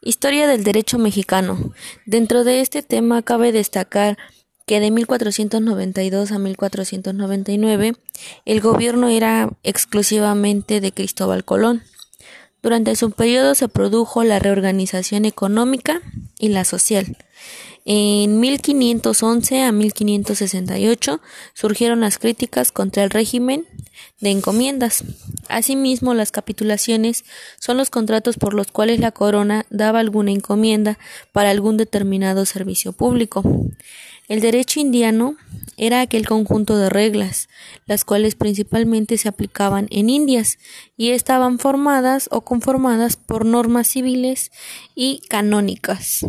Historia del derecho mexicano. Dentro de este tema cabe destacar que de 1492 a 1499 el gobierno era exclusivamente de Cristóbal Colón. Durante su periodo se produjo la reorganización económica y la social. En 1511 a 1568 surgieron las críticas contra el régimen de encomiendas. Asimismo, las capitulaciones son los contratos por los cuales la corona daba alguna encomienda para algún determinado servicio público. El derecho indiano era aquel conjunto de reglas, las cuales principalmente se aplicaban en Indias y estaban formadas o conformadas por normas civiles y canónicas.